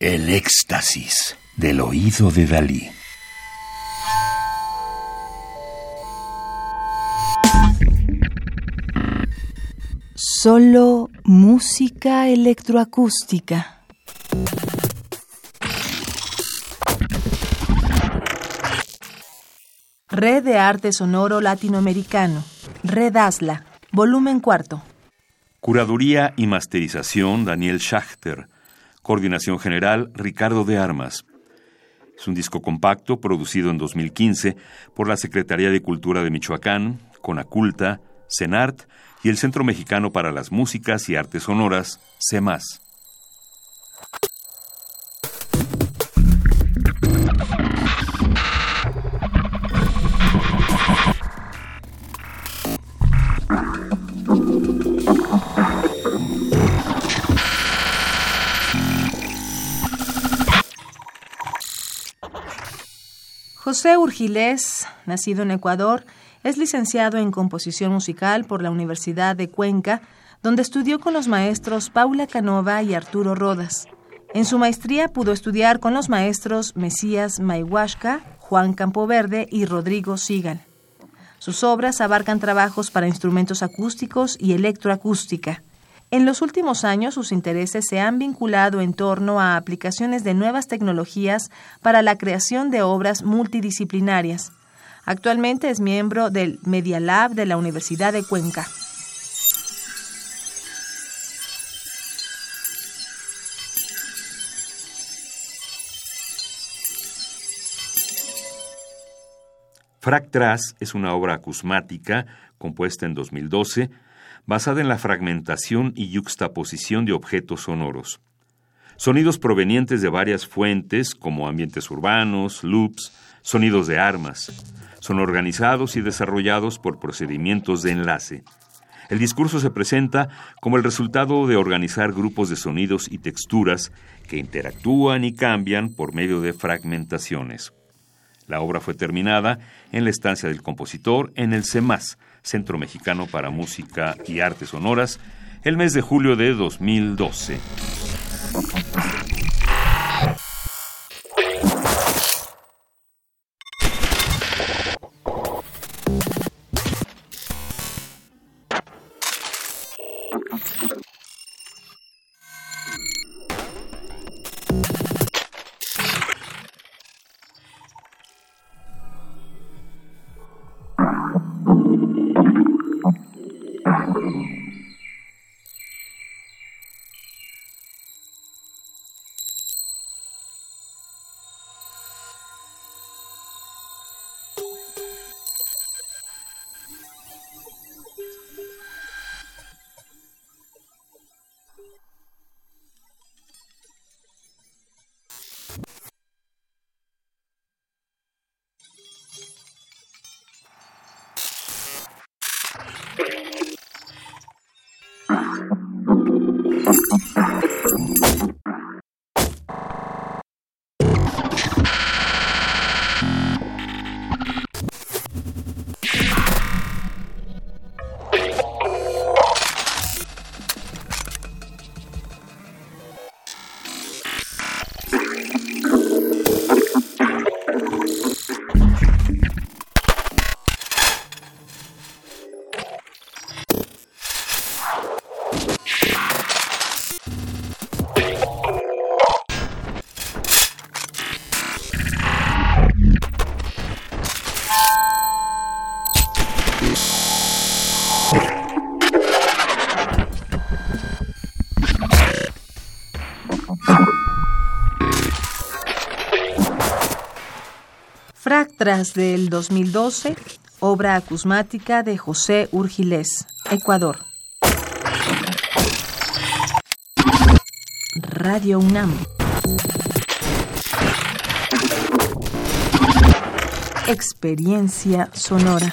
El éxtasis del oído de Dalí. Solo música electroacústica. Red de Arte Sonoro Latinoamericano. Red ASLA. Volumen cuarto. Curaduría y masterización Daniel Schachter. Coordinación general Ricardo de Armas. Es un disco compacto producido en 2015 por la Secretaría de Cultura de Michoacán, Conaculta, CENART y el Centro Mexicano para las Músicas y Artes Sonoras, CEMAS. José Urgilés, nacido en Ecuador, es licenciado en composición musical por la Universidad de Cuenca, donde estudió con los maestros Paula Canova y Arturo Rodas. En su maestría pudo estudiar con los maestros Mesías Maihuashka, Juan Campoverde y Rodrigo Sigal. Sus obras abarcan trabajos para instrumentos acústicos y electroacústica. En los últimos años sus intereses se han vinculado en torno a aplicaciones de nuevas tecnologías para la creación de obras multidisciplinarias. Actualmente es miembro del Media Lab de la Universidad de Cuenca. Fractras es una obra acusmática compuesta en 2012 basada en la fragmentación y yuxtaposición de objetos sonoros. Sonidos provenientes de varias fuentes, como ambientes urbanos, loops, sonidos de armas. Son organizados y desarrollados por procedimientos de enlace. El discurso se presenta como el resultado de organizar grupos de sonidos y texturas que interactúan y cambian por medio de fragmentaciones. La obra fue terminada en la estancia del compositor en el CEMAS, Centro Mexicano para Música y Artes Sonoras, el mes de julio de 2012. Fractras del 2012, obra acusmática de José Urgilés, Ecuador. Radio UNAM. Experiencia sonora.